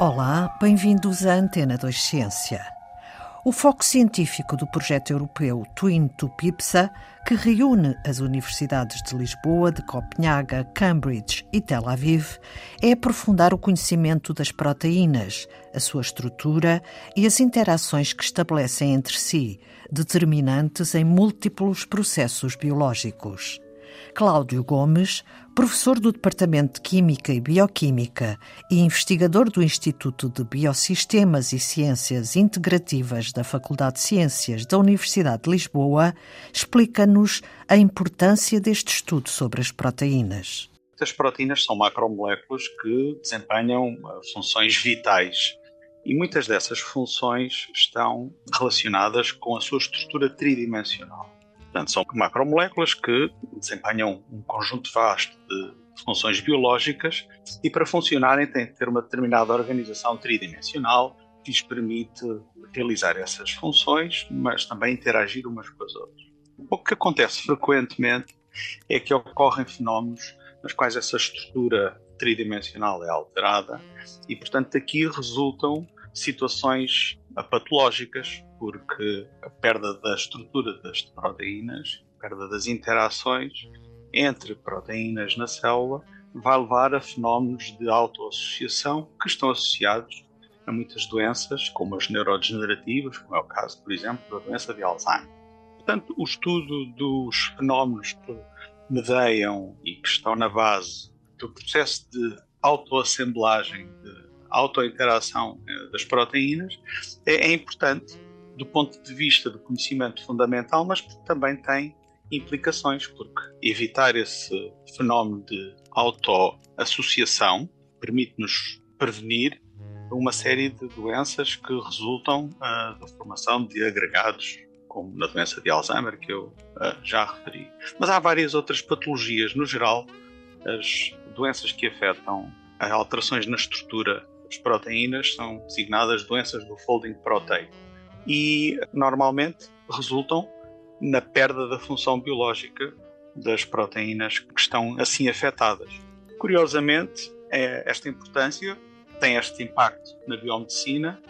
Olá, bem-vindos à Antena 2 Ciência. O foco científico do projeto europeu Twin to Pipsa, que reúne as universidades de Lisboa, de Copenhaga, Cambridge e Tel Aviv, é aprofundar o conhecimento das proteínas, a sua estrutura e as interações que estabelecem entre si, determinantes em múltiplos processos biológicos. Cláudio Gomes, professor do Departamento de Química e Bioquímica e investigador do Instituto de Biosistemas e Ciências Integrativas da Faculdade de Ciências da Universidade de Lisboa, explica-nos a importância deste estudo sobre as proteínas. As proteínas são macromoléculas que desempenham eh, funções vitais e muitas dessas funções estão relacionadas com a sua estrutura tridimensional. Portanto, são macromoléculas que desempenham um conjunto vasto de funções biológicas e para funcionarem têm que ter uma determinada organização tridimensional que lhes permite realizar essas funções, mas também interagir umas com as outras. O que acontece frequentemente é que ocorrem fenómenos nos quais essa estrutura tridimensional é alterada e, portanto, daqui resultam situações patológicas, porque a perda da estrutura das proteínas, a perda das interações entre proteínas na célula, vai levar a fenómenos de autoassociação que estão associados a muitas doenças, como as neurodegenerativas, como é o caso, por exemplo, da doença de Alzheimer. Portanto, o estudo dos fenómenos que medeiam e que estão na base do processo de autoassemblagem de autointeração eh, das proteínas é, é importante do ponto de vista do conhecimento fundamental, mas também tem implicações, porque evitar esse fenómeno de autoassociação permite-nos prevenir uma série de doenças que resultam uh, da formação de agregados, como na doença de Alzheimer, que eu uh, já referi. Mas há várias outras patologias. No geral, as doenças que afetam alterações na estrutura as proteínas são designadas doenças do folding proteico e normalmente resultam na perda da função biológica das proteínas que estão assim afetadas. Curiosamente, é, esta importância tem este impacto na biomedicina,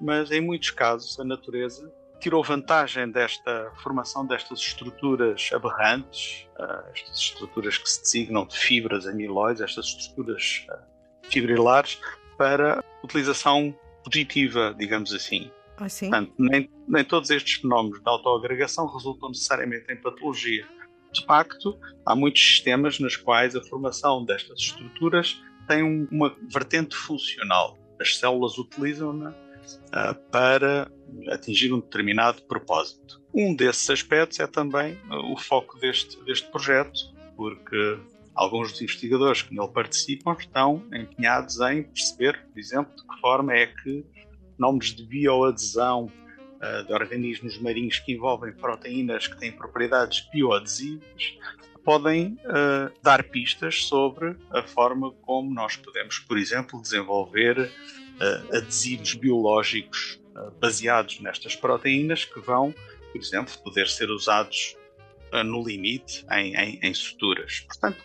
mas em muitos casos a natureza tirou vantagem desta formação destas estruturas aberrantes, uh, estas estruturas que se designam de fibras amiloides, estas estruturas uh, fibrilares, para utilização positiva, digamos assim. Ah, sim? Portanto, nem, nem todos estes fenómenos de autoagregação resultam necessariamente em patologia. De facto, há muitos sistemas nos quais a formação destas estruturas tem uma vertente funcional. As células utilizam-na uh, para atingir um determinado propósito. Um desses aspectos é também uh, o foco deste, deste projeto, porque alguns dos investigadores que nele participam estão empenhados em perceber, por exemplo, de que forma é que nomes de bioadesão uh, de organismos marinhos que envolvem proteínas que têm propriedades bioadesivas podem uh, dar pistas sobre a forma como nós podemos, por exemplo, desenvolver uh, adesivos biológicos baseados nestas proteínas que vão, por exemplo, poder ser usados no limite em, em, em suturas. Portanto,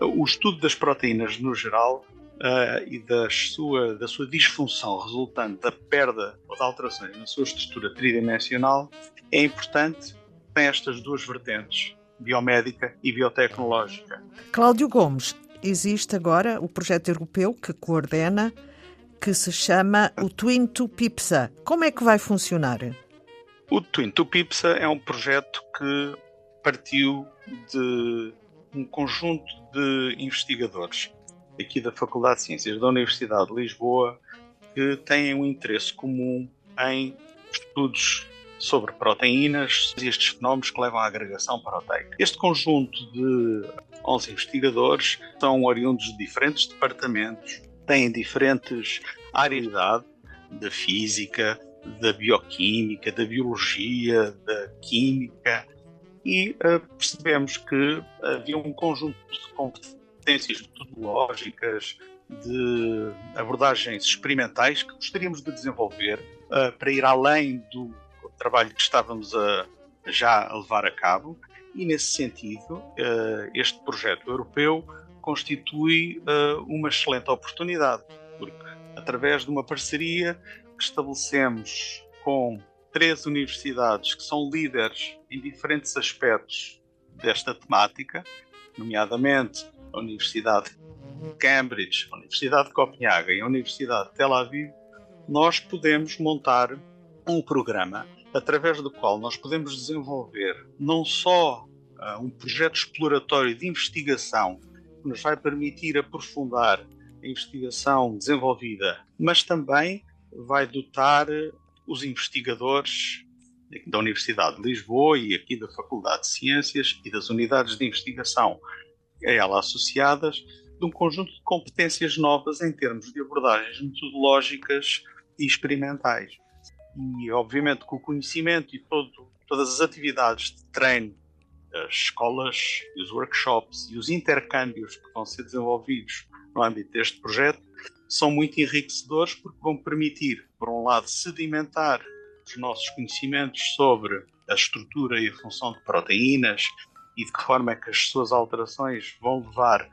o estudo das proteínas no geral uh, e das sua, da sua disfunção resultante da perda ou de alterações na sua estrutura tridimensional é importante, tem estas duas vertentes, biomédica e biotecnológica. Cláudio Gomes, existe agora o projeto europeu que coordena, que se chama o Twin to PIPSA. Como é que vai funcionar? O Twin to PIPSA é um projeto que partiu de um conjunto de investigadores aqui da Faculdade de Ciências da Universidade de Lisboa que têm um interesse comum em estudos sobre proteínas e estes fenómenos que levam à agregação proteica. Este conjunto de 11 investigadores são oriundos de diferentes departamentos, têm diferentes áreas de idade, da física, da bioquímica, da biologia, da química, e uh, percebemos que havia um conjunto de competências metodológicas, de abordagens experimentais que gostaríamos de desenvolver uh, para ir além do trabalho que estávamos a, já a levar a cabo. E, nesse sentido, uh, este projeto europeu constitui uma excelente oportunidade, porque através de uma parceria que estabelecemos com três universidades que são líderes em diferentes aspectos desta temática, nomeadamente a Universidade de Cambridge, a Universidade de Copenhaga e a Universidade de Tel Aviv, nós podemos montar um programa através do qual nós podemos desenvolver não só uh, um projeto exploratório de investigação que nos vai permitir aprofundar a investigação desenvolvida, mas também vai dotar os investigadores da Universidade de Lisboa e aqui da Faculdade de Ciências e das unidades de investigação a ela associadas de um conjunto de competências novas em termos de abordagens metodológicas e experimentais. E, obviamente, que o conhecimento e todo, todas as atividades de treino, as escolas, os workshops e os intercâmbios que vão ser desenvolvidos no âmbito deste projeto são muito enriquecedores porque vão permitir, por um lado, sedimentar os nossos conhecimentos sobre a estrutura e a função de proteínas e de que forma é que as suas alterações vão levar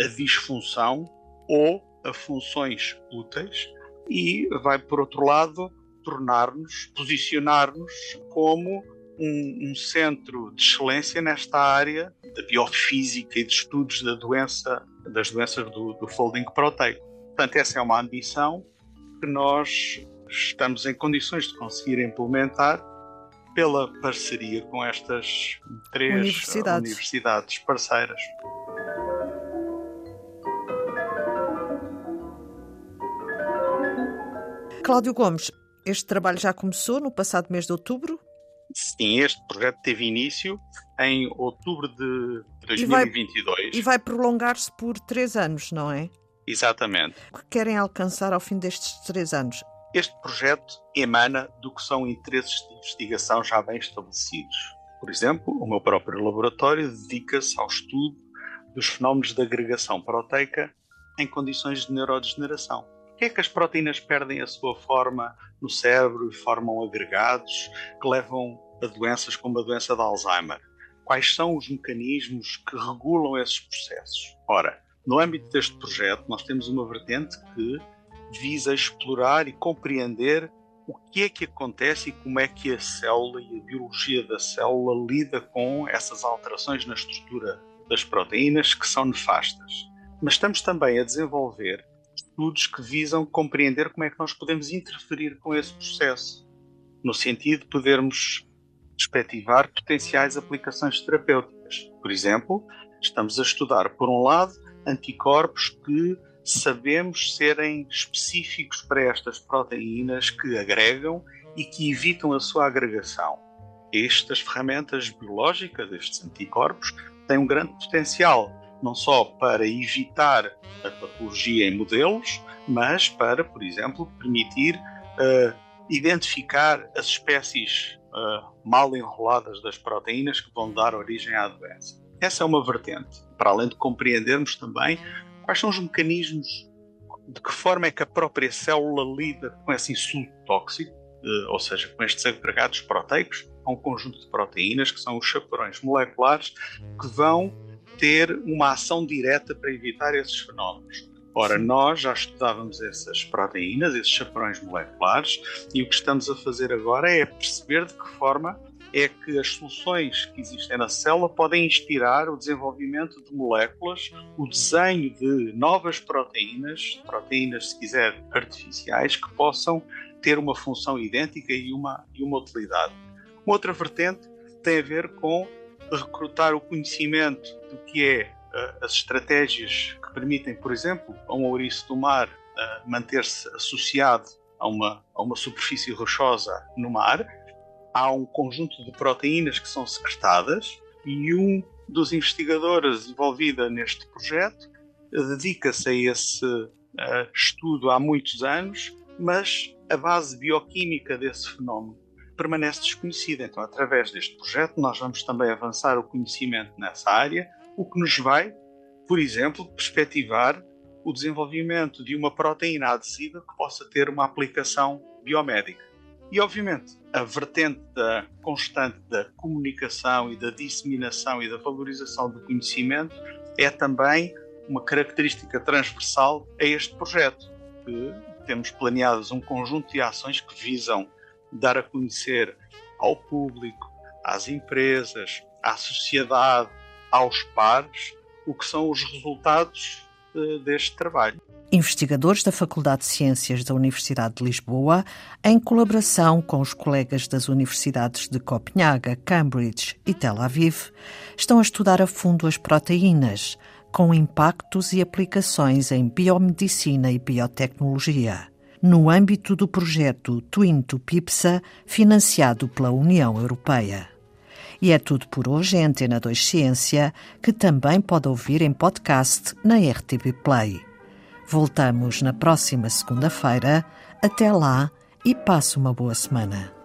a disfunção ou a funções úteis e vai, por outro lado, tornar-nos, posicionar-nos como um, um, centro de excelência nesta área da biofísica e de estudos da doença, das doenças do, do folding proteico. Portanto, essa é uma ambição que nós estamos em condições de conseguir implementar pela parceria com estas três universidades, universidades parceiras. Cláudio Gomes, este trabalho já começou no passado mês de outubro? Sim, este projeto teve início em outubro de 2022. E vai, e vai prolongar-se por três anos, não é? Exatamente. O que querem alcançar ao fim destes três anos? Este projeto emana do que são interesses de investigação já bem estabelecidos. Por exemplo, o meu próprio laboratório dedica-se ao estudo dos fenómenos de agregação proteica em condições de neurodegeneração que é que as proteínas perdem a sua forma no cérebro e formam agregados que levam a doenças como a doença de Alzheimer? Quais são os mecanismos que regulam esses processos? Ora, no âmbito deste projeto, nós temos uma vertente que visa explorar e compreender o que é que acontece e como é que a célula e a biologia da célula lida com essas alterações na estrutura das proteínas que são nefastas. Mas estamos também a desenvolver estudos que visam compreender como é que nós podemos interferir com esse processo, no sentido de podermos perspectivar potenciais aplicações terapêuticas. Por exemplo, estamos a estudar, por um lado, anticorpos que sabemos serem específicos para estas proteínas que agregam e que evitam a sua agregação. Estas ferramentas biológicas, estes anticorpos, têm um grande potencial não só para evitar a patologia em modelos, mas para, por exemplo, permitir uh, identificar as espécies uh, mal enroladas das proteínas que vão dar origem à doença. Essa é uma vertente, para além de compreendermos também quais são os mecanismos, de que forma é que a própria célula lida com esse insulto tóxico, ou seja, com estes agregados proteicos, há um conjunto de proteínas que são os chaperões moleculares que vão ter uma ação direta para evitar esses fenómenos. Ora, nós já estudávamos essas proteínas, esses chaperões moleculares, e o que estamos a fazer agora é perceber de que forma é que as soluções que existem na célula podem inspirar o desenvolvimento de moléculas, o desenho de novas proteínas, proteínas, se quiser, artificiais, que possam ter uma função idêntica e uma, e uma utilidade. Uma outra vertente tem a ver com recrutar o conhecimento do que é uh, as estratégias que permitem, por exemplo, a um ouriço do mar uh, manter-se associado a uma, a uma superfície rochosa no mar. Há um conjunto de proteínas que são secretadas e um dos investigadores envolvido neste projeto dedica-se a esse uh, estudo há muitos anos, mas a base bioquímica desse fenómeno permanece desconhecida. Então, através deste projeto, nós vamos também avançar o conhecimento nessa área, o que nos vai, por exemplo, perspectivar o desenvolvimento de uma proteína adesiva que possa ter uma aplicação biomédica. E, obviamente, a vertente da constante da comunicação e da disseminação e da valorização do conhecimento é também uma característica transversal a este projeto, que temos planeadas um conjunto de ações que visam dar a conhecer ao público, às empresas, à sociedade, aos pares, o que são os resultados deste trabalho. Investigadores da Faculdade de Ciências da Universidade de Lisboa, em colaboração com os colegas das universidades de Copenhaga, Cambridge e Tel Aviv, estão a estudar a fundo as proteínas, com impactos e aplicações em biomedicina e biotecnologia, no âmbito do projeto Twin to Pipsa, financiado pela União Europeia. E é tudo por hoje em Antena 2 Ciência, que também pode ouvir em podcast na RTP Play. Voltamos na próxima segunda-feira. Até lá e passe uma boa semana.